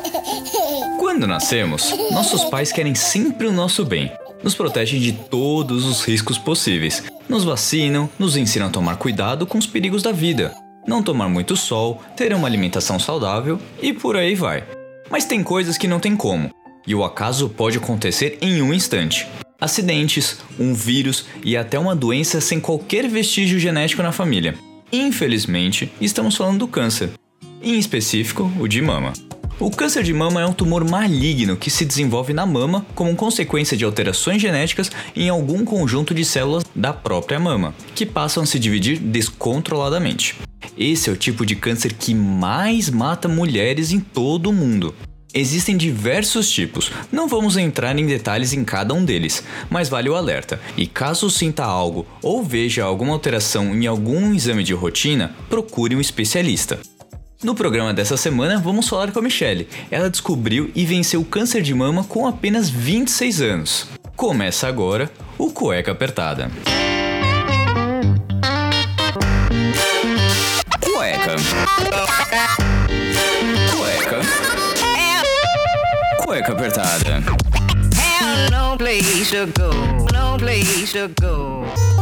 Quando nascemos, nossos pais querem sempre o nosso bem. Nos protegem de todos os riscos possíveis. Nos vacinam, nos ensinam a tomar cuidado com os perigos da vida. Não tomar muito sol, ter uma alimentação saudável e por aí vai. Mas tem coisas que não tem como. E o acaso pode acontecer em um instante. Acidentes, um vírus e até uma doença sem qualquer vestígio genético na família. Infelizmente, estamos falando do câncer, em específico o de mama. O câncer de mama é um tumor maligno que se desenvolve na mama como consequência de alterações genéticas em algum conjunto de células da própria mama, que passam a se dividir descontroladamente. Esse é o tipo de câncer que mais mata mulheres em todo o mundo. Existem diversos tipos, não vamos entrar em detalhes em cada um deles, mas vale o alerta. E caso sinta algo ou veja alguma alteração em algum exame de rotina, procure um especialista. No programa dessa semana, vamos falar com a Michelle. Ela descobriu e venceu o câncer de mama com apenas 26 anos. Começa agora o Cueca Apertada. Cueca. cueca apertada. no place to go, no place to go.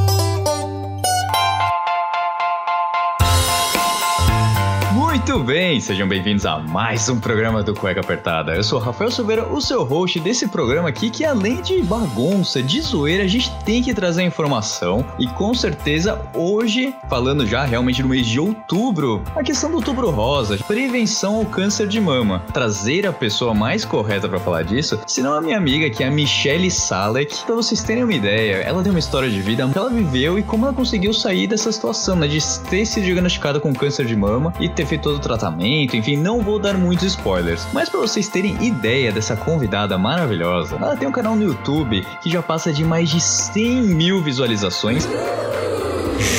Muito bem, sejam bem-vindos a mais um programa do Cueca Apertada. Eu sou Rafael Silveira, o seu host desse programa aqui, que além de bagunça, de zoeira, a gente tem que trazer informação. E com certeza, hoje, falando já realmente no mês de outubro, a questão do outubro rosa, prevenção ao câncer de mama. Trazer a pessoa mais correta para falar disso, senão a minha amiga, que é a Michelle Salek. Pra vocês terem uma ideia, ela tem uma história de vida que ela viveu e como ela conseguiu sair dessa situação, né? De ter sido diagnosticada com câncer de mama e ter feito tratamento, enfim, não vou dar muitos spoilers. Mas para vocês terem ideia dessa convidada maravilhosa, ela tem um canal no YouTube que já passa de mais de 100 mil visualizações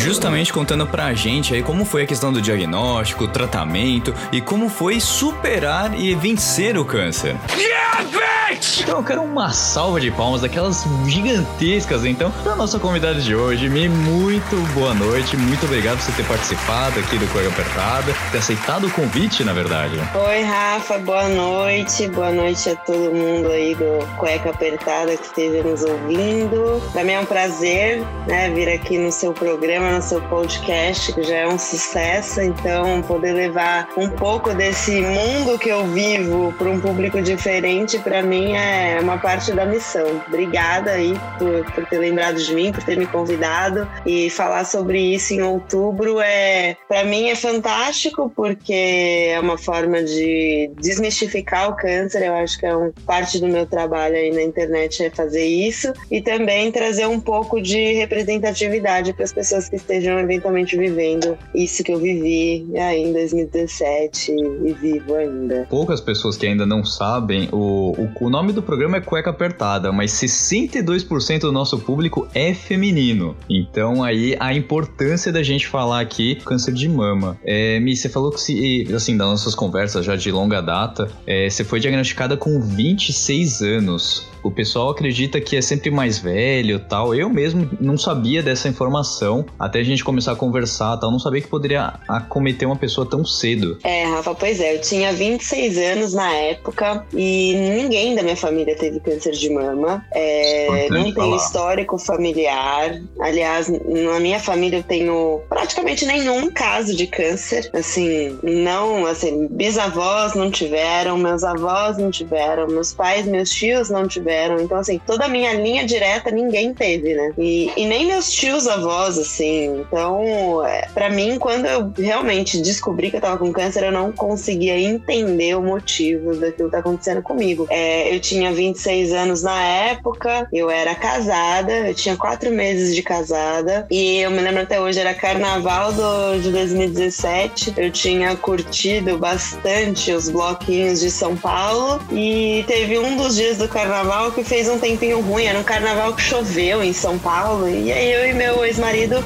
justamente contando pra gente aí como foi a questão do diagnóstico, tratamento e como foi superar e vencer o câncer. Yeah, então eu quero uma salva de palmas daquelas gigantescas, então, da nossa convidada de hoje. Mi, muito boa noite, muito obrigado por você ter participado aqui do Cueca Apertada, ter aceitado o convite, na verdade. Oi, Rafa, boa noite, boa noite a todo mundo aí do Cueca Apertada que esteja nos ouvindo. Também é um prazer, né, vir aqui no seu programa, no seu podcast, que já é um sucesso, então poder levar um pouco desse mundo que eu vivo para um público diferente, para mim é uma parte da missão. Obrigada aí por, por ter lembrado de mim, por ter me convidado e falar sobre isso em outubro é para mim é fantástico porque é uma forma de desmistificar o câncer. Eu acho que é um parte do meu trabalho aí na internet é fazer isso e também trazer um pouco de representatividade para as pessoas que estejam eventualmente vivendo isso que eu vivi aí em 2017 e vivo ainda. Poucas pessoas que ainda não sabem o, o nome do programa é Cueca Apertada, mas 62% do nosso público é feminino. Então aí a importância da gente falar aqui câncer de mama. É, Mi, você falou que se, assim, das nossas conversas já de longa data, é, você foi diagnosticada com 26 anos o pessoal acredita que é sempre mais velho tal. Eu mesmo não sabia dessa informação até a gente começar a conversar tal. Não sabia que poderia acometer uma pessoa tão cedo. É, Rafa, pois é. Eu tinha 26 anos na época e ninguém da minha família teve câncer de mama. É, não tenho histórico familiar. Aliás, na minha família eu tenho praticamente nenhum caso de câncer. Assim, não, assim, bisavós não tiveram, meus avós não tiveram, meus pais, meus tios não tiveram tiveram. Então, assim, toda a minha linha direta ninguém teve, né? E, e nem meus tios avós, assim. Então, é, para mim, quando eu realmente descobri que eu tava com câncer, eu não conseguia entender o motivo daquilo que tá acontecendo comigo. É, eu tinha 26 anos na época, eu era casada, eu tinha quatro meses de casada, e eu me lembro até hoje, era carnaval do, de 2017, eu tinha curtido bastante os bloquinhos de São Paulo, e teve um dos dias do carnaval carnaval que fez um tempinho ruim. Era um carnaval que choveu em São Paulo. E aí eu e meu ex-marido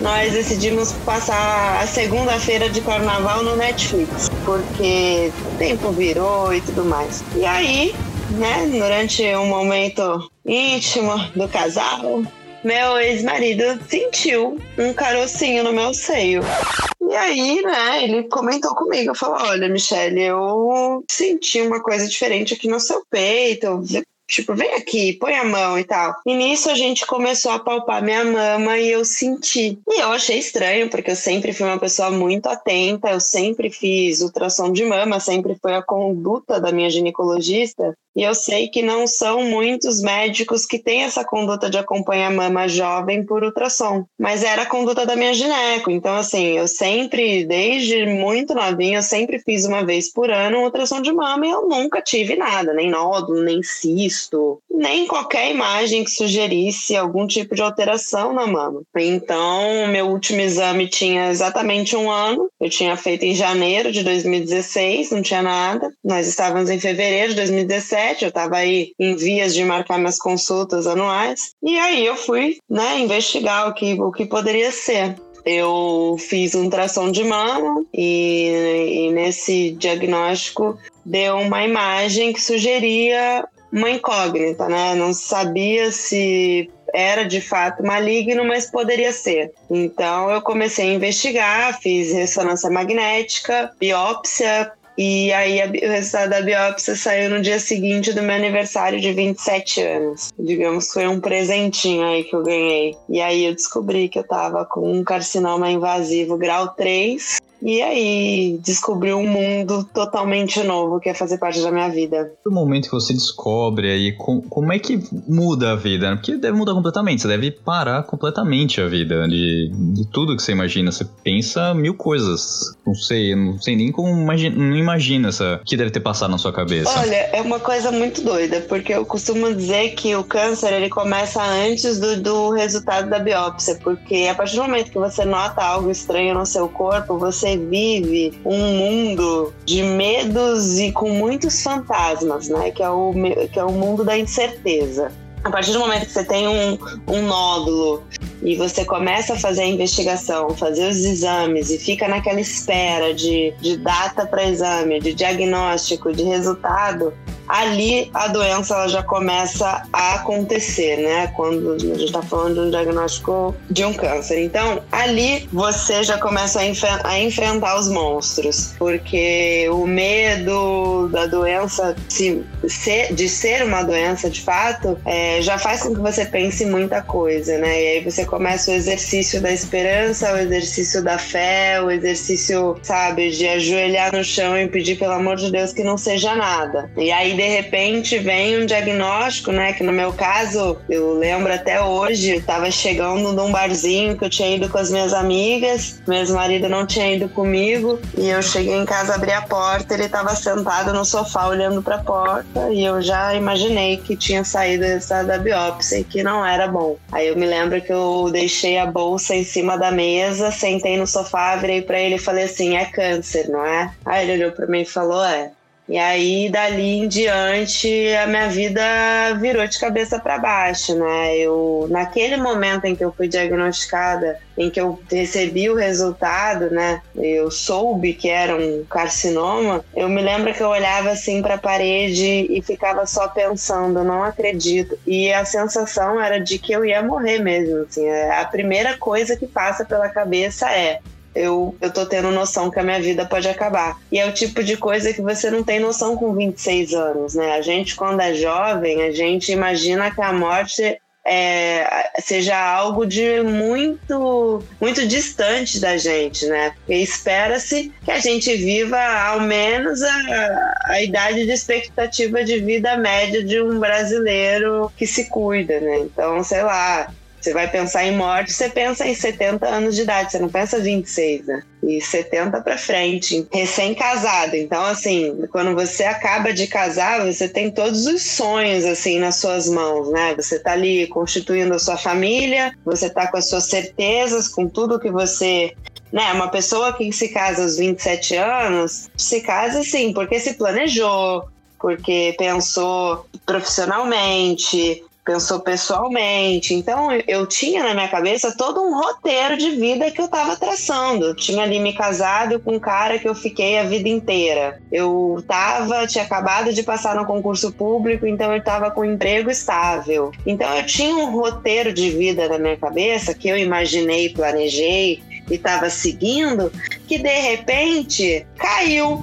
nós decidimos passar a segunda-feira de carnaval no Netflix, porque o tempo virou e tudo mais. E aí, né, durante um momento íntimo do casal, meu ex-marido sentiu um carocinho no meu seio. E aí, né, ele comentou comigo, falou: Olha, Michelle, eu senti uma coisa diferente aqui no seu peito, Tipo, vem aqui, põe a mão e tal. E nisso a gente começou a palpar minha mama e eu senti. E eu achei estranho, porque eu sempre fui uma pessoa muito atenta, eu sempre fiz ultrassom de mama, sempre foi a conduta da minha ginecologista. E eu sei que não são muitos médicos que têm essa conduta de acompanhar mama jovem por ultrassom. Mas era a conduta da minha gineco. Então, assim, eu sempre, desde muito novinha, eu sempre fiz uma vez por ano um ultrassom de mama e eu nunca tive nada, nem nódulo, nem cisto, nem qualquer imagem que sugerisse algum tipo de alteração na mama. Então, meu último exame tinha exatamente um ano. Eu tinha feito em janeiro de 2016, não tinha nada. Nós estávamos em fevereiro de 2017 eu estava aí em vias de marcar minhas consultas anuais. E aí eu fui, né, investigar o que, o que poderia ser. Eu fiz um ultrassom de mama e, e nesse diagnóstico deu uma imagem que sugeria uma incógnita, né? Não sabia se era de fato maligno, mas poderia ser. Então eu comecei a investigar, fiz ressonância magnética, biópsia, e aí o resultado da biópsia saiu no dia seguinte do meu aniversário de 27 anos. Digamos que foi um presentinho aí que eu ganhei. E aí eu descobri que eu tava com um carcinoma invasivo grau 3 e aí, descobri um mundo totalmente novo que é fazer parte da minha vida. No momento que você descobre aí, com, como é que muda a vida? Porque deve mudar completamente, você deve parar completamente a vida de, de tudo que você imagina. Você pensa mil coisas. Não sei, não sei nem como imagina, não imagina essa que deve ter passado na sua cabeça. Olha, é uma coisa muito doida, porque eu costumo dizer que o câncer ele começa antes do, do resultado da biópsia, porque a partir do momento que você nota algo estranho no seu corpo, você vive um mundo de medos e com muitos fantasmas, né? Que é o, que é o mundo da incerteza. A partir do momento que você tem um, um nódulo e você começa a fazer a investigação, fazer os exames e fica naquela espera de, de data para exame, de diagnóstico, de resultado, ali a doença ela já começa a acontecer, né? Quando a gente está falando de um diagnóstico de um câncer. Então, ali você já começa a, a enfrentar os monstros, porque o medo da doença, se, se, de ser uma doença de fato, é, já faz com que você pense muita coisa, né? E aí você começa o exercício da esperança, o exercício da fé, o exercício, sabe, de ajoelhar no chão e pedir pelo amor de Deus que não seja nada. E aí de repente vem um diagnóstico, né? Que no meu caso, eu lembro até hoje, eu tava chegando num barzinho que eu tinha ido com as minhas amigas, meu ex-marido não tinha ido comigo, e eu cheguei em casa, abri a porta, ele tava sentado no sofá olhando pra porta, e eu já imaginei que tinha saído da biópsia e que não era bom. Aí eu me lembro que eu deixei a bolsa em cima da mesa, sentei no sofá, virei para ele e falei assim: é câncer, não é? Aí ele olhou para mim e falou: é. E aí, dali em diante, a minha vida virou de cabeça para baixo, né? Eu, naquele momento em que eu fui diagnosticada, em que eu recebi o resultado, né? Eu soube que era um carcinoma. Eu me lembro que eu olhava assim para a parede e ficava só pensando, não acredito. E a sensação era de que eu ia morrer mesmo. Assim, a primeira coisa que passa pela cabeça é eu, eu tô tendo noção que a minha vida pode acabar. E é o tipo de coisa que você não tem noção com 26 anos, né? A gente, quando é jovem, a gente imagina que a morte é, seja algo de muito muito distante da gente, né? Espera-se que a gente viva ao menos a, a idade de expectativa de vida média de um brasileiro que se cuida, né? Então, sei lá, você vai pensar em morte, você pensa em 70 anos de idade, você não pensa 26, né? E 70 para frente, recém-casado. Então, assim, quando você acaba de casar, você tem todos os sonhos, assim, nas suas mãos, né? Você tá ali constituindo a sua família, você tá com as suas certezas, com tudo que você né, uma pessoa que se casa aos 27 anos, se casa sim, porque se planejou, porque pensou profissionalmente, pensou pessoalmente. Então eu tinha na minha cabeça todo um roteiro de vida que eu estava traçando. Tinha ali me casado com um cara que eu fiquei a vida inteira. Eu tava, tinha acabado de passar no concurso público, então eu estava com um emprego estável. Então eu tinha um roteiro de vida na minha cabeça que eu imaginei, planejei e estava seguindo, que de repente caiu.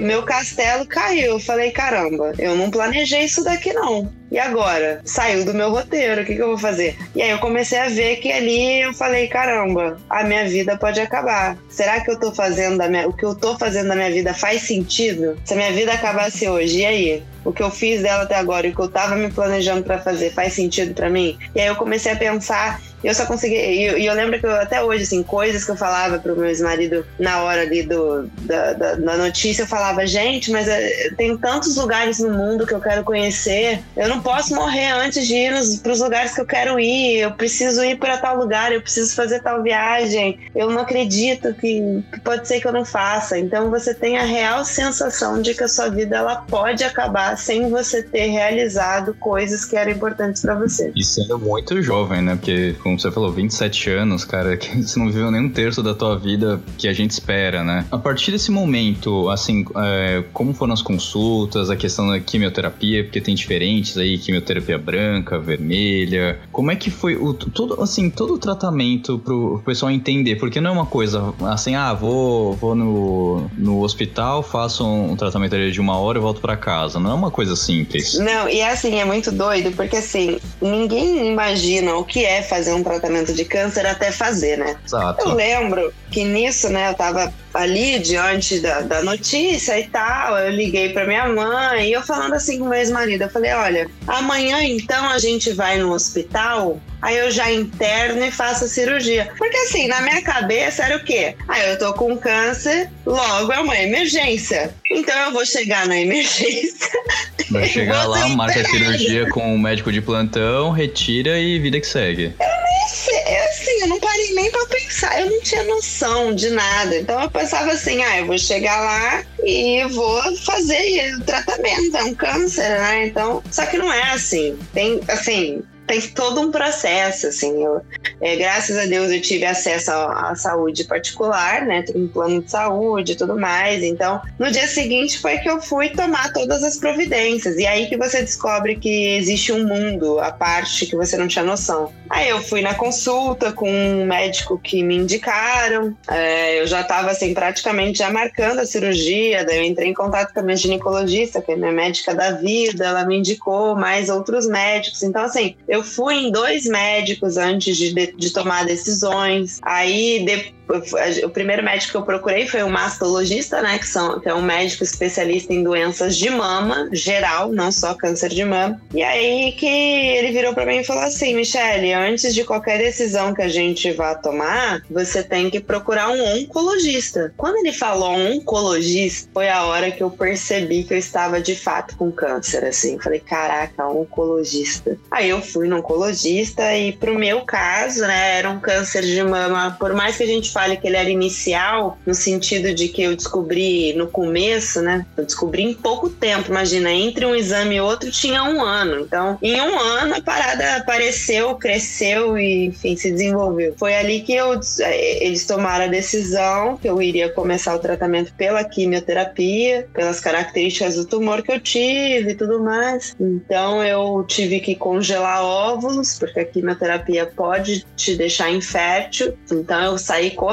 Meu castelo caiu. Eu falei, caramba, eu não planejei isso daqui não. E agora? Saiu do meu roteiro, o que, que eu vou fazer? E aí eu comecei a ver que ali eu falei, caramba, a minha vida pode acabar. Será que eu tô fazendo minha, o que eu tô fazendo da minha vida faz sentido? Se a minha vida acabasse hoje, e aí? O que eu fiz dela até agora e o que eu tava me planejando para fazer faz sentido para mim? E aí eu comecei a pensar e eu só consegui. E eu, eu, lembro que eu, até hoje, assim, coisas que eu falava pro meu ex-marido na hora ali do, da, da, da, notícia, eu falava, gente, mas eh, tem tantos lugares no mundo que eu quero conhecer. Eu não posso morrer antes de ir nos, pros lugares que eu quero ir. Eu preciso ir para tal lugar, eu preciso fazer tal viagem. Eu não acredito que, que pode ser que eu não faça. Então você tem a real sensação de que a sua vida ela pode acabar sem você ter realizado coisas que eram importantes para você. E sendo muito jovem, né? Porque como você falou, 27 anos, cara, que você não viveu nem um terço da tua vida que a gente espera, né? A partir desse momento, assim, é, como foram as consultas, a questão da quimioterapia, porque tem diferentes aí, quimioterapia branca, vermelha. Como é que foi o todo, assim, todo o tratamento pro pessoal entender? Porque não é uma coisa assim, ah, vou, vou no, no hospital, faço um tratamento de uma hora e volto para casa. Não é uma coisa simples. Não, e é assim, é muito doido, porque assim, ninguém imagina o que é fazer um um tratamento de câncer até fazer, né? Exato. Eu lembro que nisso, né, eu tava ali diante da, da notícia e tal, eu liguei para minha mãe e eu falando assim com meu ex-marido, eu falei, olha, amanhã então a gente vai no hospital, aí eu já interno e faço a cirurgia. Porque assim, na minha cabeça era o quê? Aí ah, eu tô com câncer, logo é uma emergência. Então eu vou chegar na emergência. Vai chegar lá, marca a cirurgia com o médico de plantão, retira e vida que segue. Eu nem sei, é assim, eu não parei nem pra pensar, eu não tinha noção de nada. Então eu pensava assim, ah, eu vou chegar lá e vou fazer o tratamento, é um câncer, né? Então, só que não é assim. Tem, assim, tem todo um processo, assim. Eu, é, graças a Deus eu tive acesso à, saúde particular, né? Um plano de saúde e tudo mais. Então, no dia seguinte foi que eu fui tomar todas as providências. E aí que você descobre que existe um mundo à parte que você não tinha noção. Aí eu fui na consulta com um médico que me indicaram. É, eu já estava assim, praticamente já marcando a cirurgia. Daí eu entrei em contato com a minha ginecologista, que é minha médica da vida. Ela me indicou mais outros médicos. Então, assim, eu eu fui em dois médicos antes de, de, de tomar decisões. Aí, o primeiro médico que eu procurei foi um mastologista, né, que, são, que é um médico especialista em doenças de mama, geral, não só câncer de mama. E aí que ele virou para mim e falou assim, Michelle, antes de qualquer decisão que a gente vá tomar, você tem que procurar um oncologista. Quando ele falou oncologista, foi a hora que eu percebi que eu estava de fato com câncer, assim. Falei, caraca, oncologista. Aí eu fui no oncologista e pro meu caso, né, era um câncer de mama, por mais que a gente fale que ele era inicial, no sentido de que eu descobri no começo, né? Eu descobri em pouco tempo, imagina, entre um exame e outro tinha um ano. Então, em um ano a parada apareceu, cresceu e, enfim, se desenvolveu. Foi ali que eu, eh, eles tomaram a decisão que eu iria começar o tratamento pela quimioterapia, pelas características do tumor que eu tive e tudo mais. Então, eu tive que congelar óvulos, porque a quimioterapia pode te deixar infértil. Então, eu saí correndo,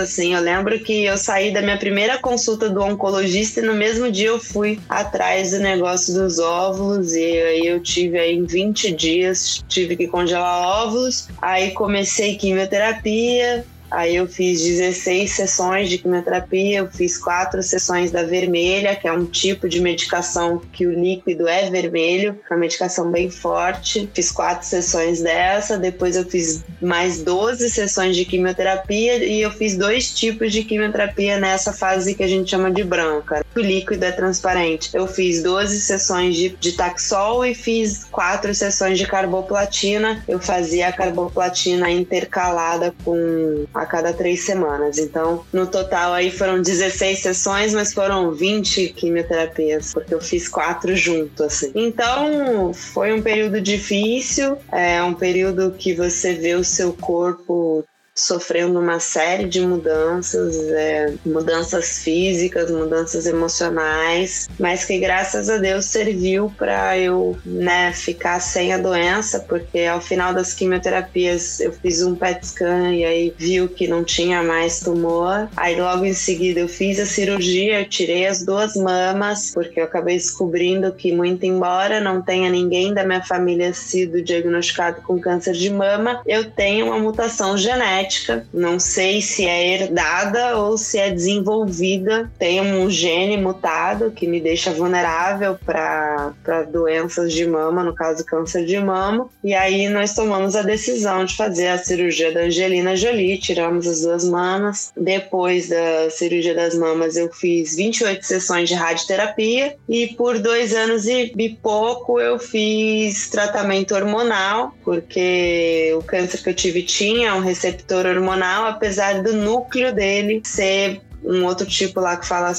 assim. Eu lembro que eu saí da minha primeira consulta do oncologista e no mesmo dia eu fui atrás do negócio dos óvulos e aí eu tive aí em 20 dias, tive que congelar óvulos. Aí comecei quimioterapia, Aí eu fiz 16 sessões de quimioterapia, eu fiz quatro sessões da vermelha, que é um tipo de medicação que o líquido é vermelho, é uma medicação bem forte. Fiz quatro sessões dessa, depois eu fiz mais 12 sessões de quimioterapia e eu fiz dois tipos de quimioterapia nessa fase que a gente chama de branca. O líquido é transparente. Eu fiz 12 sessões de, de Taxol e fiz quatro sessões de carboplatina. Eu fazia a carboplatina intercalada com a cada três semanas. Então, no total aí foram 16 sessões, mas foram 20 quimioterapias, porque eu fiz quatro junto, assim. Então, foi um período difícil, é um período que você vê o seu corpo sofrendo uma série de mudanças, é, mudanças físicas, mudanças emocionais, mas que graças a Deus serviu para eu né, ficar sem a doença, porque ao final das quimioterapias eu fiz um PET scan e aí viu que não tinha mais tumor. Aí logo em seguida eu fiz a cirurgia, tirei as duas mamas, porque eu acabei descobrindo que, muito embora não tenha ninguém da minha família sido diagnosticado com câncer de mama, eu tenho uma mutação genética genética, não sei se é herdada ou se é desenvolvida. Tem um gene mutado que me deixa vulnerável para doenças de mama, no caso câncer de mama. E aí nós tomamos a decisão de fazer a cirurgia da Angelina Jolie, tiramos as duas mamas. Depois da cirurgia das mamas, eu fiz 28 sessões de radioterapia e por dois anos e, e pouco eu fiz tratamento hormonal, porque o câncer que eu tive tinha um receptor receptor hormonal, apesar do núcleo dele ser um outro tipo lá que fala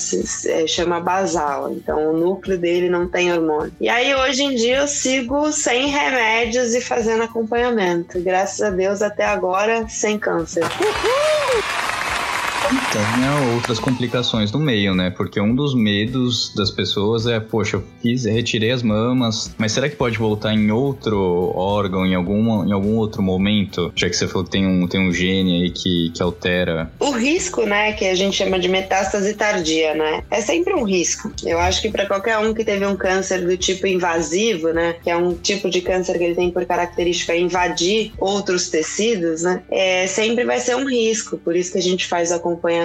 é, chama basal. Então o núcleo dele não tem hormônio. E aí hoje em dia eu sigo sem remédios e fazendo acompanhamento. Graças a Deus até agora sem câncer. Uhul! Tem outras complicações no meio, né? Porque um dos medos das pessoas é, poxa, eu fiz, retirei as mamas, mas será que pode voltar em outro órgão, em algum, em algum outro momento? Já que você falou que tem um, tem um gene aí que, que altera. O risco, né, que a gente chama de metástase tardia, né? É sempre um risco. Eu acho que para qualquer um que teve um câncer do tipo invasivo, né, que é um tipo de câncer que ele tem por característica invadir outros tecidos, né, é, sempre vai ser um risco. Por isso que a gente faz o acompanhamento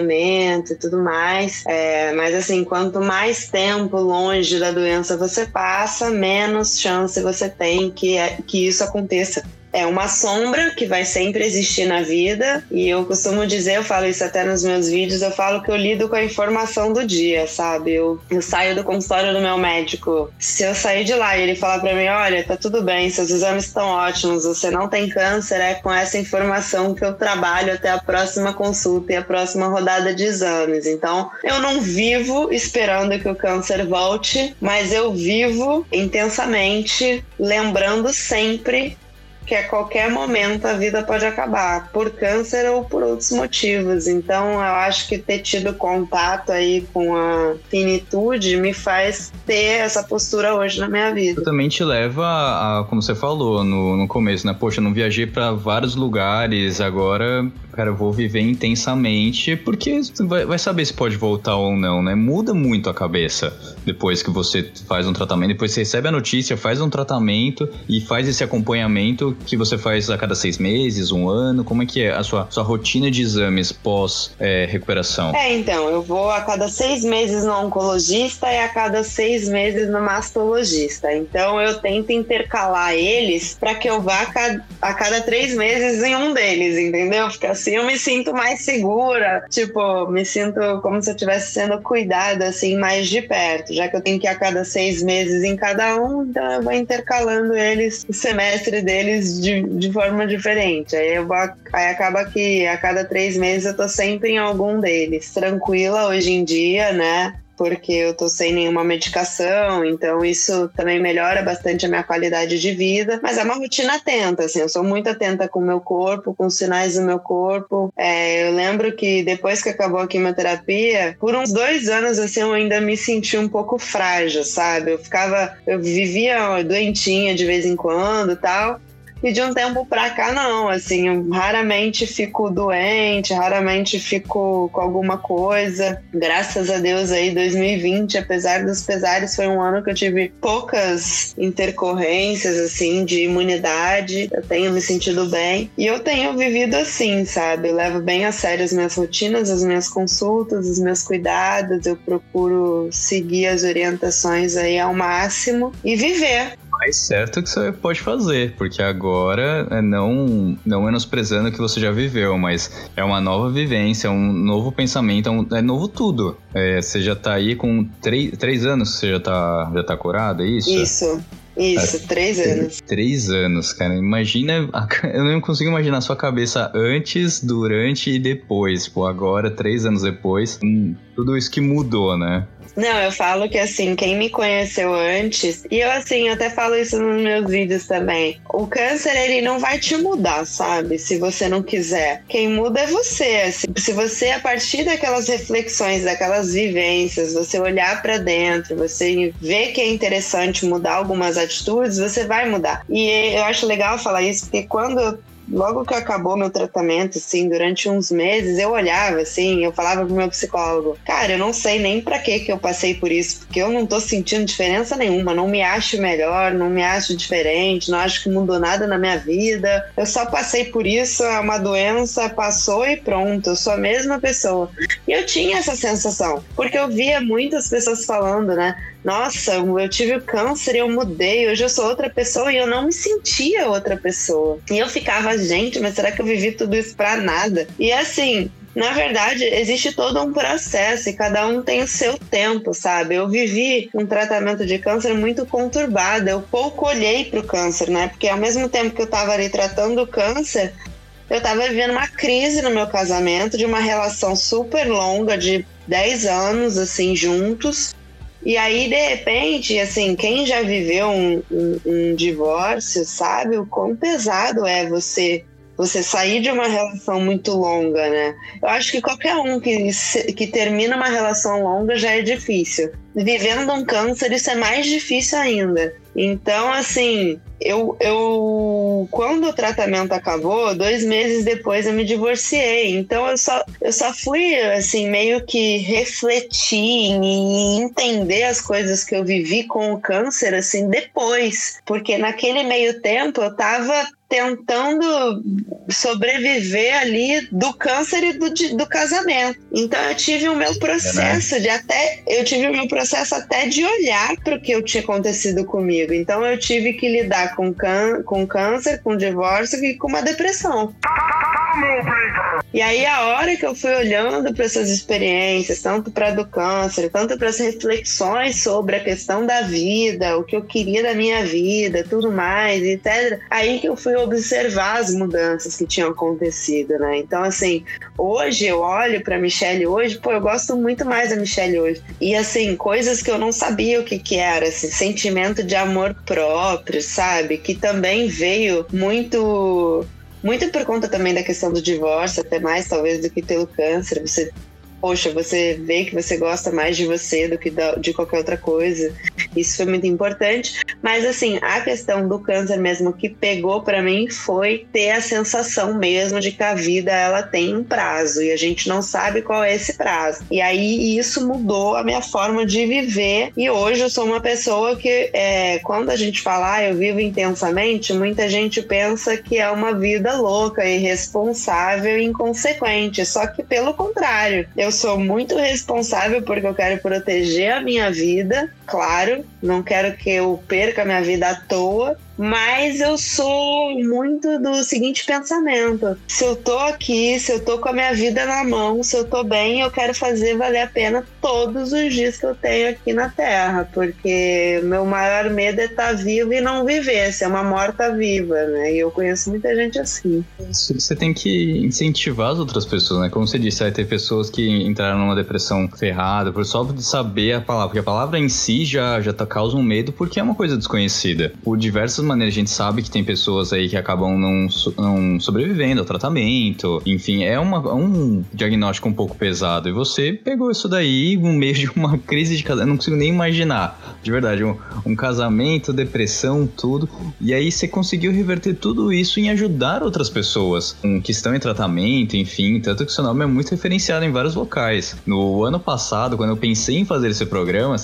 e tudo mais. É, mas assim, quanto mais tempo longe da doença você passa, menos chance você tem que, é, que isso aconteça é uma sombra que vai sempre existir na vida. E eu costumo dizer, eu falo isso até nos meus vídeos, eu falo que eu lido com a informação do dia, sabe? Eu, eu saio do consultório do meu médico. Se eu sair de lá e ele falar para mim, olha, tá tudo bem, seus exames estão ótimos, você não tem câncer, é com essa informação que eu trabalho até a próxima consulta e a próxima rodada de exames. Então, eu não vivo esperando que o câncer volte, mas eu vivo intensamente lembrando sempre que a qualquer momento a vida pode acabar, por câncer ou por outros motivos. Então, eu acho que ter tido contato aí com a finitude me faz ter essa postura hoje na minha vida. Também te leva a, como você falou no, no começo, né? Poxa, eu não viajei para vários lugares, agora cara, eu vou viver intensamente, porque vai, vai, saber se pode voltar ou não, né? Muda muito a cabeça depois que você faz um tratamento, depois você recebe a notícia, faz um tratamento e faz esse acompanhamento que você faz a cada seis meses, um ano. Como é que é a sua, sua rotina de exames pós-recuperação? É, é, então, eu vou a cada seis meses no oncologista e a cada seis meses no mastologista. Então, eu tento intercalar eles para que eu vá a cada, a cada três meses em um deles, entendeu? Ficar assim eu me sinto mais segura. Tipo, me sinto como se eu estivesse sendo cuidada, assim, mais de perto. Já que eu tenho que ir a cada seis meses em cada um, então eu vou intercalando eles, o semestre deles de, de forma diferente. Aí, eu vou, aí acaba que a cada três meses eu tô sempre em algum deles. Tranquila hoje em dia, né? Porque eu tô sem nenhuma medicação, então isso também melhora bastante a minha qualidade de vida. Mas é uma rotina atenta, assim, eu sou muito atenta com o meu corpo, com os sinais do meu corpo. É, eu lembro que depois que acabou a quimioterapia, por uns dois anos, assim, eu ainda me senti um pouco frágil, sabe? Eu ficava, eu vivia doentinha de vez em quando tal. E de um tempo pra cá, não. Assim, eu raramente fico doente, raramente fico com alguma coisa. Graças a Deus aí, 2020, apesar dos pesares, foi um ano que eu tive poucas intercorrências, assim, de imunidade. Eu tenho me sentido bem. E eu tenho vivido assim, sabe? Eu levo bem a sério as minhas rotinas, as minhas consultas, os meus cuidados. Eu procuro seguir as orientações aí ao máximo e viver mais certo que você pode fazer, porque agora é não, não menosprezando o que você já viveu, mas é uma nova vivência, é um novo pensamento, é, um, é novo tudo. É, você já tá aí com três, três anos que você já tá, já tá curado, é isso? Isso. Isso, três anos. Três anos, cara. Imagina. Eu não consigo imaginar a sua cabeça antes, durante e depois. Pô, agora, três anos depois. Hum, tudo isso que mudou, né? Não, eu falo que assim, quem me conheceu antes, e eu assim, eu até falo isso nos meus vídeos também. O câncer, ele não vai te mudar, sabe? Se você não quiser. Quem muda é você. Assim. Se você, a partir daquelas reflexões, daquelas vivências, você olhar para dentro, você ver que é interessante mudar algumas atitudes, você vai mudar. E eu acho legal falar isso, porque quando eu logo que acabou meu tratamento, assim, durante uns meses, eu olhava, assim, eu falava pro meu psicólogo, cara, eu não sei nem para que que eu passei por isso, porque eu não tô sentindo diferença nenhuma, não me acho melhor, não me acho diferente, não acho que mudou nada na minha vida, eu só passei por isso, é uma doença, passou e pronto, eu sou a mesma pessoa. E eu tinha essa sensação, porque eu via muitas pessoas falando, né, nossa, eu tive o câncer e eu mudei, hoje eu sou outra pessoa e eu não me sentia outra pessoa. E eu ficava, gente, mas será que eu vivi tudo isso pra nada? E assim, na verdade, existe todo um processo e cada um tem o seu tempo, sabe? Eu vivi um tratamento de câncer muito conturbado. Eu pouco olhei para o câncer, né? Porque ao mesmo tempo que eu estava ali tratando o câncer, eu estava vivendo uma crise no meu casamento, de uma relação super longa, de 10 anos, assim, juntos. E aí, de repente, assim, quem já viveu um, um, um divórcio sabe o quão pesado é você você sair de uma relação muito longa, né? Eu acho que qualquer um que, que termina uma relação longa já é difícil. Vivendo um câncer, isso é mais difícil ainda. Então, assim, eu, eu quando o tratamento acabou, dois meses depois eu me divorciei. Então eu só, eu só fui assim meio que refletir e entender as coisas que eu vivi com o câncer assim depois, porque naquele meio tempo eu tava tentando sobreviver ali do câncer e do, do casamento. Então eu tive o meu processo de até eu tive o meu processo até de olhar para o que eu tinha acontecido comigo. Então eu tive que lidar com, can, com câncer, com divórcio e com uma depressão. E aí a hora que eu fui olhando para essas experiências, tanto para do câncer, tanto para as reflexões sobre a questão da vida, o que eu queria da minha vida, tudo mais, etc. Aí que eu fui observar as mudanças que tinham acontecido, né? Então assim, hoje eu olho para Michelle hoje, pô, eu gosto muito mais da Michelle hoje. E assim, coisas que eu não sabia o que que era, esse sentimento de amor próprio, sabe? Que também veio muito muito por conta também da questão do divórcio, até mais talvez do que pelo câncer. Você poxa, você vê que você gosta mais de você do que de qualquer outra coisa. Isso foi muito importante. Mas, assim, a questão do câncer mesmo que pegou para mim foi ter a sensação mesmo de que a vida ela tem um prazo e a gente não sabe qual é esse prazo. E aí isso mudou a minha forma de viver. E hoje eu sou uma pessoa que, é, quando a gente fala, ah, eu vivo intensamente, muita gente pensa que é uma vida louca, irresponsável e inconsequente. Só que, pelo contrário, eu sou muito responsável porque eu quero proteger a minha vida, claro, não quero que eu perca minha vida à toa, mas eu sou muito do seguinte pensamento: se eu tô aqui, se eu tô com a minha vida na mão, se eu tô bem, eu quero fazer valer a pena todos os dias que eu tenho aqui na Terra, porque meu maior medo é estar tá vivo e não viver, ser uma morta viva, né? E eu conheço muita gente assim. Você tem que incentivar as outras pessoas, né? Como você disse, vai ter pessoas que entraram numa depressão ferrada por só de saber a palavra, porque a palavra em si já, já tá, causa um medo porque é uma coisa desconhecida. Por diversas maneiras a gente sabe que tem pessoas aí que acabam não, não sobrevivendo ao tratamento. Enfim, é uma, um diagnóstico um pouco pesado. E você pegou isso daí no meio de uma crise de casamento. Não consigo nem imaginar. De verdade, um, um casamento, depressão, tudo. E aí você conseguiu reverter tudo isso em ajudar outras pessoas um, que estão em tratamento, enfim. Tanto que seu nome é muito referenciado em vários locais. No ano passado, quando eu pensei em fazer esse programa,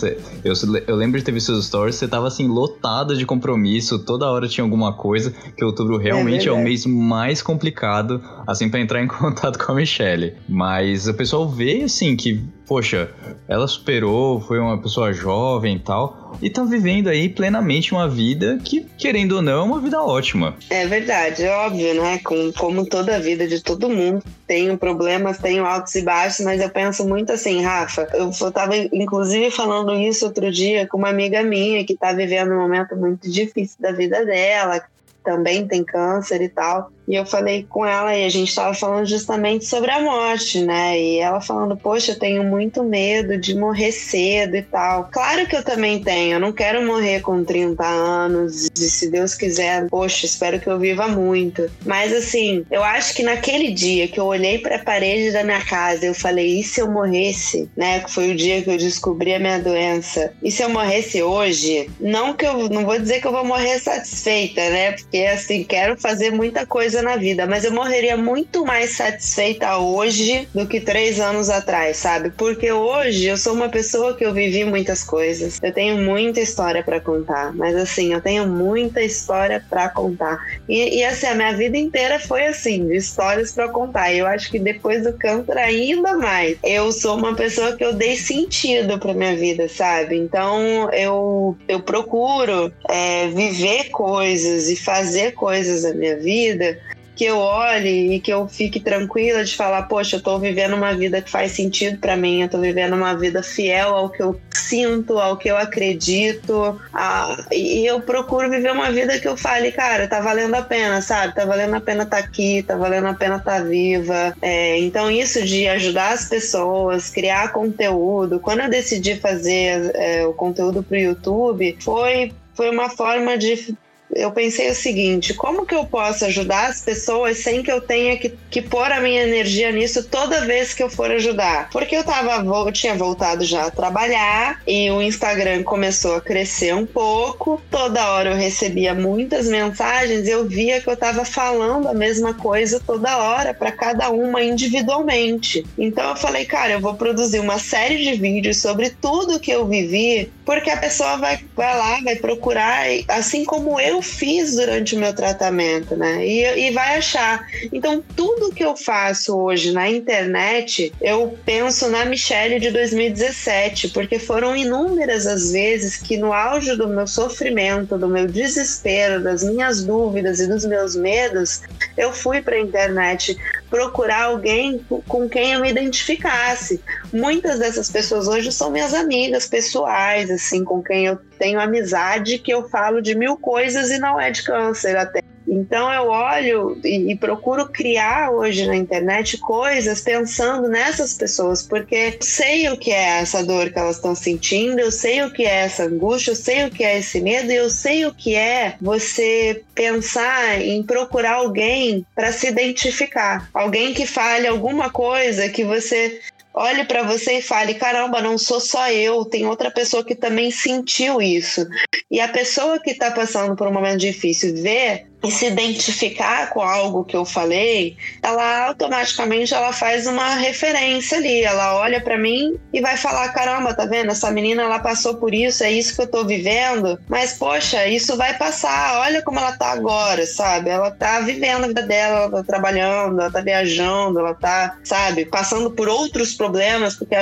eu, eu lembro de ter visto seus stories, você tava assim, lotado de compromisso, toda hora tinha alguma coisa, que outubro realmente é, é o mês mais complicado, assim, para entrar em contato com a Michelle. Mas o pessoal vê, assim, que, poxa, ela superou, foi uma pessoa jovem e tal, e tá vivendo aí plenamente uma vida que, querendo ou não, é uma vida ótima. É verdade, é óbvio, né? Com, como toda a vida de todo mundo, tenho problemas, tenho altos e baixos, mas eu penso muito assim, Rafa. Eu, eu tava, inclusive, falando isso outro dia com uma amiga minha que tá vivendo um momento muito difícil da vida dela, também tem câncer e tal. E eu falei com ela e a gente estava falando justamente sobre a morte, né? E ela falando, poxa, eu tenho muito medo de morrer cedo e tal. Claro que eu também tenho, eu não quero morrer com 30 anos, e se Deus quiser, poxa, espero que eu viva muito. Mas assim, eu acho que naquele dia que eu olhei para a parede da minha casa, eu falei, e se eu morresse, né? Que foi o dia que eu descobri a minha doença. E se eu morresse hoje? Não que eu não vou dizer que eu vou morrer satisfeita, né? Porque assim, quero fazer muita coisa coisa na vida, mas eu morreria muito mais satisfeita hoje do que três anos atrás, sabe? Porque hoje eu sou uma pessoa que eu vivi muitas coisas. Eu tenho muita história para contar, mas assim, eu tenho muita história para contar. E, e, assim, a minha vida inteira foi assim, de histórias para contar. E eu acho que depois do câncer, ainda mais. Eu sou uma pessoa que eu dei sentido para minha vida, sabe? Então eu, eu procuro é, viver coisas e fazer coisas na minha vida que eu olhe e que eu fique tranquila de falar, poxa, eu tô vivendo uma vida que faz sentido para mim, eu tô vivendo uma vida fiel ao que eu sinto, ao que eu acredito, a... e eu procuro viver uma vida que eu fale, cara, tá valendo a pena, sabe? Tá valendo a pena estar tá aqui, tá valendo a pena estar tá viva. É, então, isso de ajudar as pessoas, criar conteúdo, quando eu decidi fazer é, o conteúdo pro YouTube, foi foi uma forma de eu pensei o seguinte: como que eu posso ajudar as pessoas sem que eu tenha que, que pôr a minha energia nisso toda vez que eu for ajudar? Porque eu tava, eu tinha voltado já a trabalhar e o Instagram começou a crescer um pouco. Toda hora eu recebia muitas mensagens, eu via que eu tava falando a mesma coisa toda hora para cada uma individualmente. Então eu falei, cara, eu vou produzir uma série de vídeos sobre tudo que eu vivi, porque a pessoa vai, vai lá, vai procurar, assim como eu fiz durante o meu tratamento, né? E, e vai achar. Então, tudo que eu faço hoje na internet, eu penso na Michelle de 2017, porque foram inúmeras as vezes que no auge do meu sofrimento, do meu desespero, das minhas dúvidas e dos meus medos, eu fui para a internet procurar alguém com quem eu me identificasse. Muitas dessas pessoas hoje são minhas amigas pessoais, assim, com quem eu tenho amizade, que eu falo de mil coisas e não é de câncer até. Então eu olho e, e, procuro criar hoje na internet coisas pensando nessas pessoas, porque eu sei o que é essa dor que elas estão sentindo, eu sei o que é essa angústia, eu sei o que é esse medo, e eu sei o que é você pensar em procurar alguém para se identificar, alguém que fale alguma coisa que você olhe para você e fale: caramba, não sou só eu, tem outra pessoa que também sentiu isso. E a pessoa que está passando por um momento difícil vê e se identificar com algo que eu falei, ela automaticamente ela faz uma referência ali. Ela olha para mim e vai falar: caramba, tá vendo? Essa menina ela passou por isso, é isso que eu tô vivendo. Mas poxa, isso vai passar. Olha como ela tá agora, sabe? Ela tá vivendo a vida dela, ela tá trabalhando, ela tá viajando, ela tá, sabe, passando por outros problemas, porque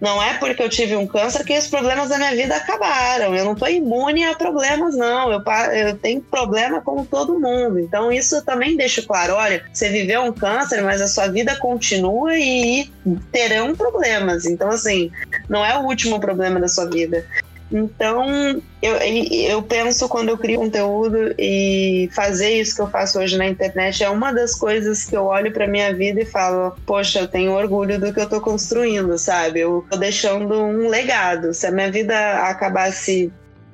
não é porque eu tive um câncer que os problemas da minha vida acabaram. Eu não tô imune a problemas, não. Eu, eu tenho problema como todo mundo mundo. Então, isso também deixa claro: olha, você viveu um câncer, mas a sua vida continua e terão problemas. Então, assim, não é o último problema da sua vida. Então, eu, eu penso quando eu crio conteúdo e fazer isso que eu faço hoje na internet é uma das coisas que eu olho para minha vida e falo: Poxa, eu tenho orgulho do que eu tô construindo, sabe? Eu tô deixando um legado. Se a minha vida acabasse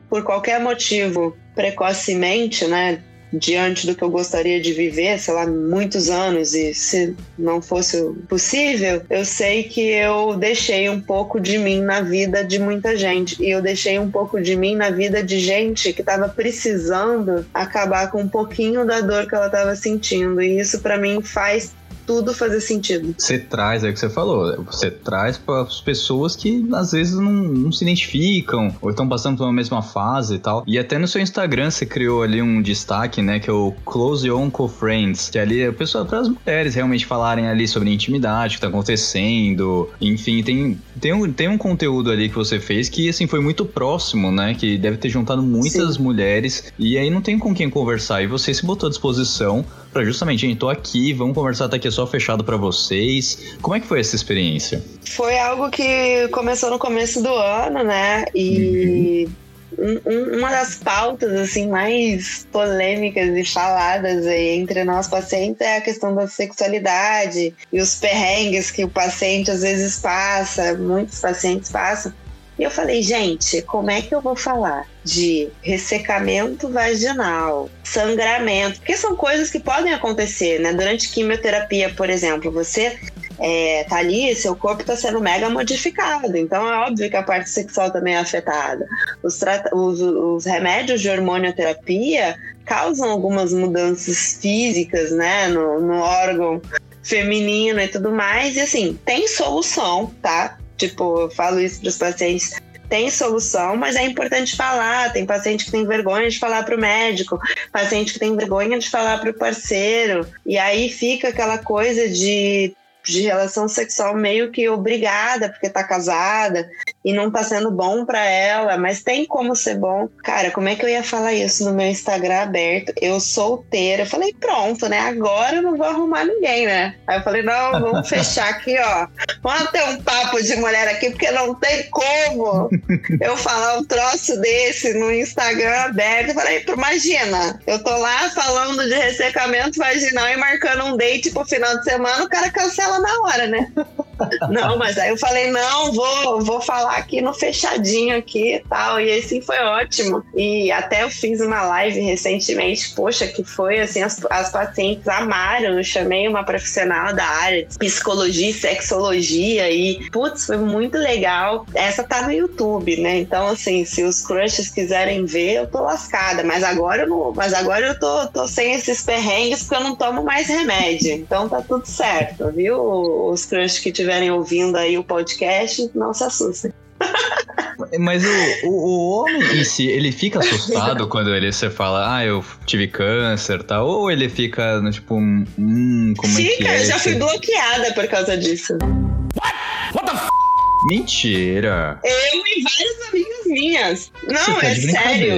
por qualquer motivo precocemente, né? Diante do que eu gostaria de viver, sei lá, muitos anos, e se não fosse possível, eu sei que eu deixei um pouco de mim na vida de muita gente. E eu deixei um pouco de mim na vida de gente que estava precisando acabar com um pouquinho da dor que ela estava sentindo. E isso para mim faz tudo fazer sentido. Você traz, é o que você falou, você traz para as pessoas que às vezes não, não se identificam ou estão passando por uma mesma fase e tal. E até no seu Instagram você criou ali um destaque, né, que é o Close Your Uncle Friends, que ali é pessoa para as mulheres realmente falarem ali sobre intimidade, o que tá acontecendo, enfim, tem, tem, um, tem um conteúdo ali que você fez que, assim, foi muito próximo, né, que deve ter juntado muitas Sim. mulheres e aí não tem com quem conversar e você se botou à disposição para justamente, gente, tô aqui, vamos conversar, tá aqui só fechado para vocês. Como é que foi essa experiência? Foi algo que começou no começo do ano, né? E uhum um, uma das pautas assim mais polêmicas e faladas aí entre nós pacientes é a questão da sexualidade e os perrengues que o paciente às vezes passa, muitos pacientes passam. E eu falei, gente, como é que eu vou falar de ressecamento vaginal, sangramento? Porque são coisas que podem acontecer, né? Durante quimioterapia, por exemplo, você é, tá ali, seu corpo está sendo mega modificado. Então é óbvio que a parte sexual também é afetada. Os, os, os remédios de hormonioterapia causam algumas mudanças físicas, né, no, no órgão feminino e tudo mais. E assim, tem solução, tá? Tipo, eu falo isso para os pacientes tem solução, mas é importante falar. Tem paciente que tem vergonha de falar para o médico, paciente que tem vergonha de falar para o parceiro. E aí fica aquela coisa de de relação sexual meio que obrigada porque tá casada e não tá sendo bom para ela, mas tem como ser bom. Cara, como é que eu ia falar isso no meu Instagram aberto? Eu solteira. Eu falei, pronto, né? Agora eu não vou arrumar ninguém, né? Aí eu falei, não, vamos fechar aqui, ó. Vamos ter um papo de mulher aqui, porque não tem como eu falar um troço desse no Instagram aberto. Eu falei, imagina, eu tô lá falando de ressecamento vaginal e marcando um date pro final de semana, o cara cancela na hora, né? Não, mas aí eu falei, não, vou, vou falar aqui no fechadinho aqui e tal. E assim foi ótimo. E até eu fiz uma live recentemente, poxa, que foi assim, as, as pacientes amaram. Eu chamei uma profissional da área de psicologia e sexologia e, putz, foi muito legal. Essa tá no YouTube, né? Então, assim, se os crushes quiserem ver, eu tô lascada. Mas agora eu não, mas agora eu tô, tô sem esses perrengues porque eu não tomo mais remédio. Então tá tudo certo, viu? Os crushes que tiverem estiverem ouvindo aí o podcast, não se assustem. Mas o, o, o, homem em si, ele fica assustado quando ele você fala, ah, eu tive câncer e tal, ou ele fica, tipo, hum, como fica, é que é? Fica, eu já fui bloqueada por causa disso. What? What the f Mentira! Eu e várias amigas minhas. Não, tá é sério.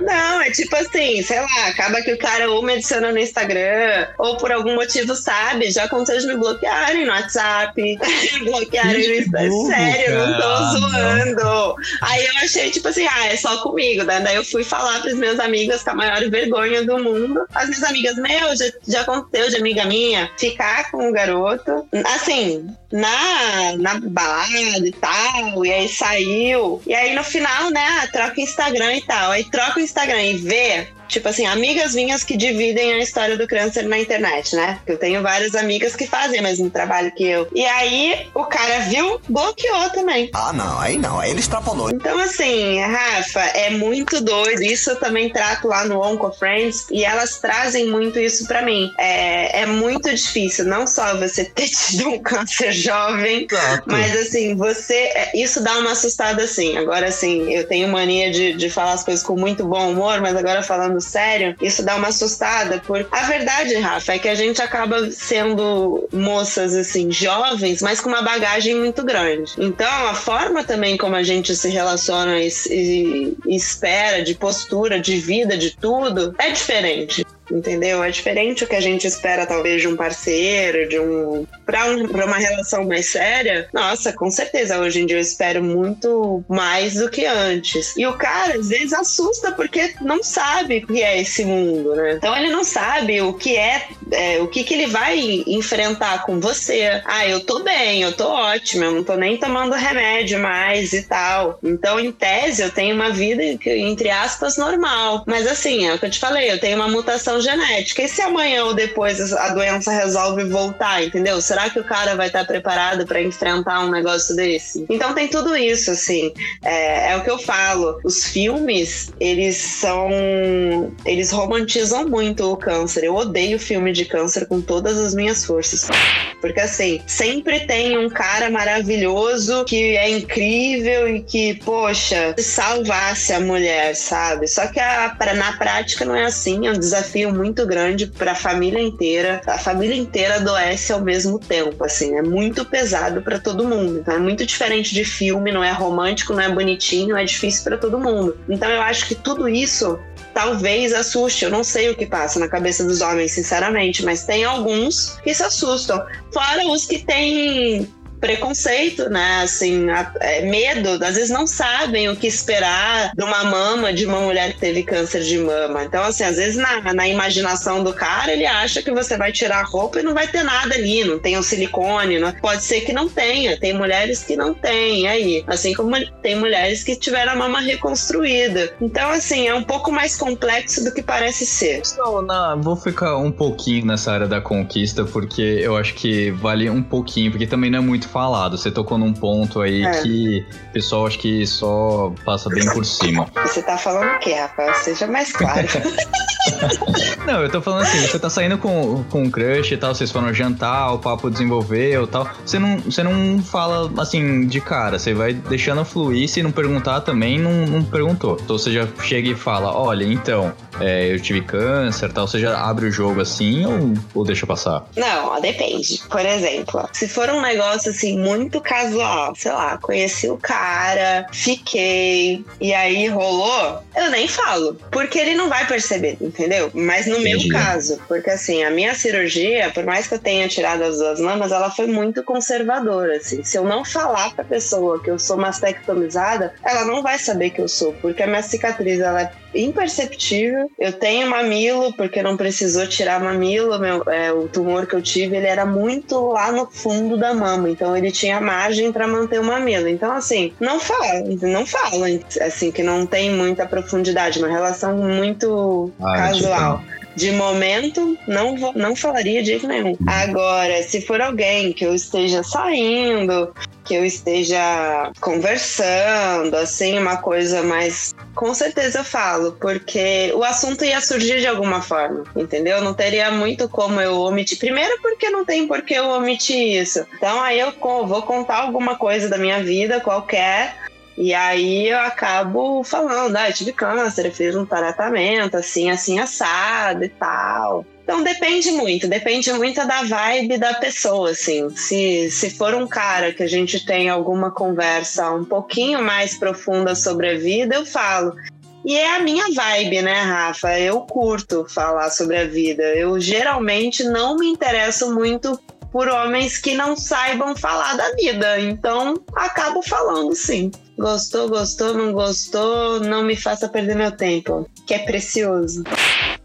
Não, é tipo assim, sei lá, acaba que o cara ou me adiciona no Instagram, ou por algum motivo sabe, já aconteceu de me bloquearem no WhatsApp, bloquearem no Instagram. Sério, cara. não tô zoando. Não. Aí eu achei, tipo assim, ah, é só comigo, né? Daí eu fui falar pras minhas amigas com a maior vergonha do mundo. As minhas amigas, meu, já, já aconteceu de amiga minha ficar com o garoto. Assim, na, na balada e tal, e aí saiu. E aí no final, né, troca Instagram e tal. Aí troca o Instagram e vê tipo assim, amigas minhas que dividem a história do câncer na internet, né? Eu tenho várias amigas que fazem o mesmo trabalho que eu. E aí o cara viu, bloqueou também. Ah, não, aí não, aí ele extrapolou. Então, assim, Rafa, é muito doido. Isso eu também trato lá no Onco Friends e elas trazem muito isso para mim. É, é muito difícil, não só você ter tido um câncer jovem, Exato. mas assim, você. É, isso dá uma assustada assim. Agora, assim, eu tenho mania de, de falar as coisas com muito bom humor, mas agora falando sério, isso dá uma assustada. Por... A verdade, Rafa, é que a gente acaba sendo moças, assim, jovens, mas com uma bagagem muito grande. Então, a forma também como a gente se relaciona e, e, e espera, de postura, de vida, de tudo, é diferente entendeu? É diferente o que a gente espera, talvez, de um parceiro, de um. Pra, um, pra uma relação mais séria. Nossa, com certeza, hoje em dia eu espero muito mais do que antes. E o cara, às vezes, assusta porque não sabe o que é esse mundo, né? Então ele não sabe o que é, é o que, que ele vai enfrentar com você. Ah, eu tô bem, eu tô ótima, eu não tô nem tomando remédio mais e tal. Então, em tese, eu tenho uma vida, entre aspas, normal. Mas assim, é o que eu te falei, eu tenho uma mutação genética. E se amanhã ou depois a doença resolve voltar, entendeu? Será que o cara vai estar preparado para enfrentar um negócio desse? Então tem tudo isso, assim. É, é, o que eu falo. Os filmes, eles são. Eles romantizam muito o câncer. Eu odeio filme de câncer com todas as minhas forças. Porque assim, sempre tem um cara maravilhoso que é incrível e que, poxa, salvasse a mulher, sabe? Só que a, na prática não é assim, é um desafio muito grande para a família inteira. A família inteira adoece ao mesmo tempo, assim, é muito pesado para todo mundo. Então é muito diferente de filme, não é romântico, não é bonitinho, é difícil para todo mundo. Então eu acho que tudo isso talvez assuste. Eu não sei o que passa na cabeça dos homens, sinceramente, mas tem alguns que se assustam. Fora os que têm preconceito, né? Assim, a, é, medo, às vezes não sabem o que esperar de uma mama de uma mulher que teve câncer de mama. Então, assim, às vezes na, na imaginação do cara, ele acha que você vai tirar a roupa e não vai ter nada ali, não tem o silicone, não... pode ser que não tenha, tem mulheres que não têm aí, assim como tem mulheres que tiveram a mama reconstruída. Então, assim, é um pouco mais complexo do que parece ser. Vou ficar um pouquinho nessa área da conquista, porque eu acho que vale um pouquinho, porque também não é muito falado. Você tocou num ponto aí é. que o pessoal acho que só passa bem por cima. Você tá falando o quê, Rafael? Seja mais claro. não, eu tô falando assim, você tá saindo com, com um crush e tal, vocês foram jantar, o papo desenvolveu e tal. Você não, você não fala assim de cara, você vai deixando fluir, se não perguntar também, não, não perguntou. Então você já chega e fala, olha, então, é, eu tive câncer tal, você já abre o jogo assim ou, ou deixa passar? Não, depende. Por exemplo, se for um negócio assim muito casual, sei lá, conheci o cara, fiquei, e aí rolou, eu nem falo. Porque ele não vai perceber, entendeu? Mas no Entendi. meu caso, porque assim, a minha cirurgia, por mais que eu tenha tirado as duas mamas, ela foi muito conservadora, assim. Se eu não falar pra pessoa que eu sou mastectomizada, ela não vai saber que eu sou, porque a minha cicatriz, ela é imperceptível. Eu tenho mamilo, porque não precisou tirar mamilo. Meu, é, o tumor que eu tive, ele era muito lá no fundo da mama. Então ele tinha margem para manter o mamilo. Então, assim, não fala, não fala, assim, que não tem muita profundidade, uma relação muito ah, casual. De momento, não, não falaria de jeito nenhum. Agora, se for alguém que eu esteja saindo, que eu esteja conversando, assim, uma coisa mais. Com certeza eu falo, porque o assunto ia surgir de alguma forma, entendeu? Não teria muito como eu omitir. Primeiro, porque não tem por que eu omitir isso. Então, aí eu vou contar alguma coisa da minha vida, qualquer, e aí eu acabo falando, ah, eu tive câncer, eu fiz um tratamento, assim, assim, assado e tal. Então depende muito, depende muito da vibe da pessoa, assim. Se, se for um cara que a gente tem alguma conversa um pouquinho mais profunda sobre a vida, eu falo. E é a minha vibe, né, Rafa? Eu curto falar sobre a vida. Eu geralmente não me interesso muito por homens que não saibam falar da vida. Então, acabo falando sim. Gostou, gostou, não gostou, não me faça perder meu tempo, que é precioso.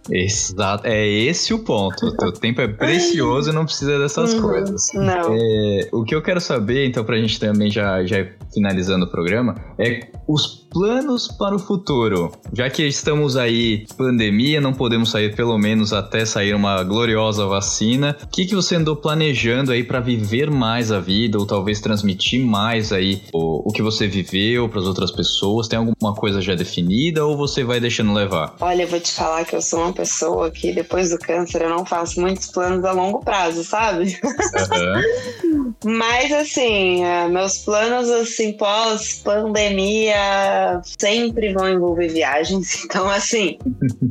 Exato, é esse o ponto. O teu tempo é precioso e não precisa dessas uhum, coisas. Não. É, o que eu quero saber, então, pra gente também já, já finalizando o programa, é os planos para o futuro. Já que estamos aí, pandemia, não podemos sair pelo menos até sair uma gloriosa vacina. O que, que você andou planejando aí para viver mais a vida ou talvez transmitir mais aí o, o que você viveu para as outras pessoas? Tem alguma coisa já definida ou você vai deixando levar? Olha, eu vou te falar que eu sou uma pessoa que depois do câncer eu não faço muitos planos a longo prazo, sabe? Uhum. Mas assim, é, meus planos assim pós pandemia sempre vão envolver viagens. Então assim,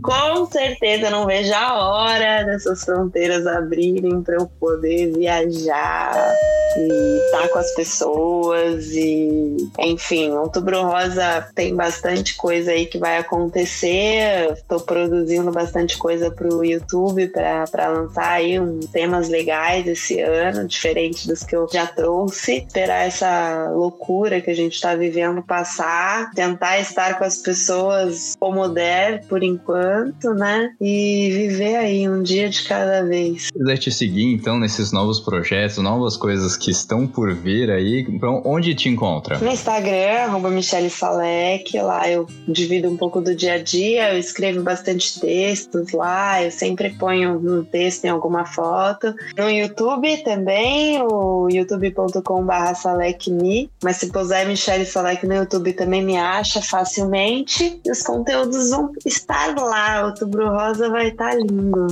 com certeza não vejo a hora dessas fronteiras abrirem para eu poder viajar e estar com as pessoas e enfim, Outubro Rosa tem bastante coisa aí que vai acontecer. Estou produzindo bastante bastante coisa para o YouTube para lançar aí um, temas legais esse ano, diferente dos que eu já trouxe. Esperar essa loucura que a gente está vivendo passar, tentar estar com as pessoas como der por enquanto, né? E viver aí um dia de cada vez. Se quiser te seguir então nesses novos projetos, novas coisas que estão por vir aí, onde te encontra? No Instagram, arroba Michele Salek, lá eu divido um pouco do dia a dia, eu escrevo bastante texto textos lá, eu sempre ponho um texto em alguma foto. No YouTube também, o youtube.com.br salecme, mas se puser Michelle Salek no YouTube também me acha facilmente. E os conteúdos vão estar lá, Outubro Rosa vai estar lindo.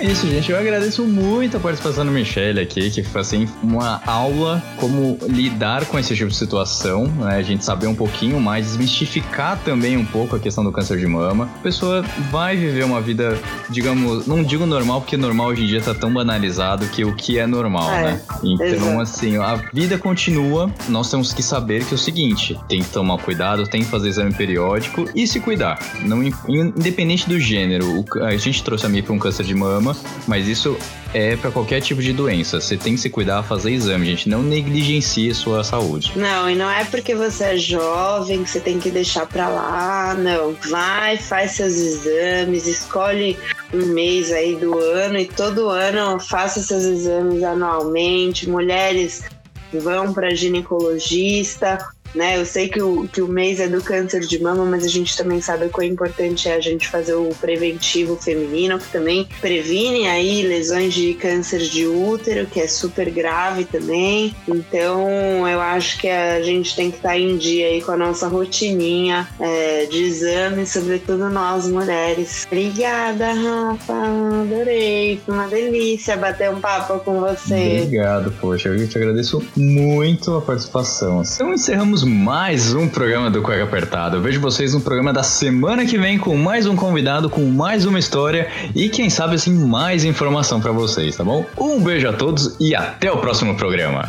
É isso, gente. Eu agradeço muito a participação do Michelle aqui, que foi assim uma aula como lidar com esse tipo de situação, né? A gente saber um pouquinho mais, desmistificar também um pouco a questão do câncer de mama. A pessoa vai viver uma vida, digamos, não digo normal, porque normal hoje em dia tá tão banalizado que o que é normal, é, né? Então, exato. assim, a vida continua, nós temos que saber que é o seguinte, tem que tomar cuidado, tem que fazer exame periódico e se cuidar. Não, independente do gênero, a gente trouxe a mim para um câncer de mama, mas isso é para qualquer tipo de doença. Você tem que se cuidar, fazer exame, gente. Não negligencie sua saúde. Não, e não é porque você é jovem que você tem que deixar pra lá. Não. Vai, faz seus exames, escolhe um mês aí do ano e todo ano faça seus exames anualmente. Mulheres vão para ginecologista, né? Eu sei que o, que o mês é do câncer de mama, mas a gente também sabe quão importante é a gente fazer o preventivo feminino, que também previne aí lesões de câncer de útero, que é super grave também. Então, eu acho que a gente tem que estar tá em dia aí com a nossa rotininha é, de exames, sobretudo nós mulheres. Obrigada, Rafa. Adorei. Foi uma delícia bater um papo com você. Obrigado, poxa. Eu te agradeço muito a participação. Então, mais um programa do Cueca Apertado. Eu vejo vocês no programa da semana que vem com mais um convidado, com mais uma história e quem sabe assim mais informação para vocês, tá bom? Um beijo a todos e até o próximo programa.